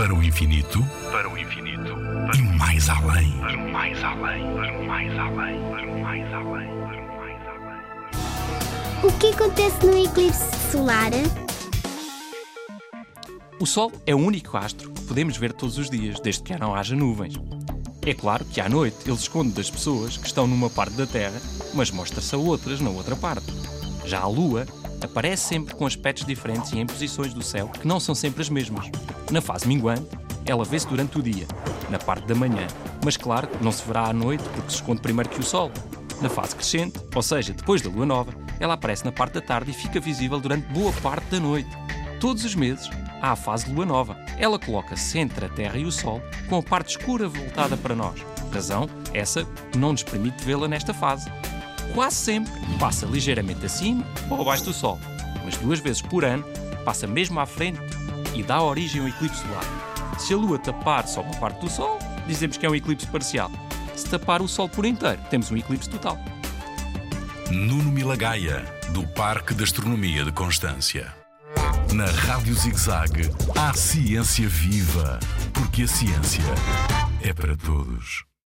Para o infinito, para o infinito, e mais além. para o mais além, para o mais além, para o mais além, para o mais além. O que acontece no eclipse solar? O Sol é o único astro que podemos ver todos os dias, desde que não haja nuvens. É claro que à noite ele se esconde das pessoas que estão numa parte da Terra, mas mostra-se a outras na outra parte. Já a Lua aparece sempre com aspectos diferentes e em posições do céu que não são sempre as mesmas. Na fase minguante, ela vê-se durante o dia, na parte da manhã, mas claro, não se verá à noite porque se esconde primeiro que o Sol. Na fase crescente, ou seja, depois da lua nova, ela aparece na parte da tarde e fica visível durante boa parte da noite. Todos os meses há a fase de lua nova. Ela coloca-se entre a Terra e o Sol, com a parte escura voltada para nós. Razão essa não nos permite vê-la nesta fase. Quase sempre passa ligeiramente acima ou abaixo do Sol, mas duas vezes por ano passa mesmo à frente e dá origem ao eclipse solar. Se a Lua tapar só uma parte do Sol, dizemos que é um eclipse parcial. Se tapar o Sol por inteiro, temos um eclipse total. Nuno Milagaya, do Parque de Astronomia de Constância. Na Rádio ZigZag, há ciência viva, porque a ciência é para todos.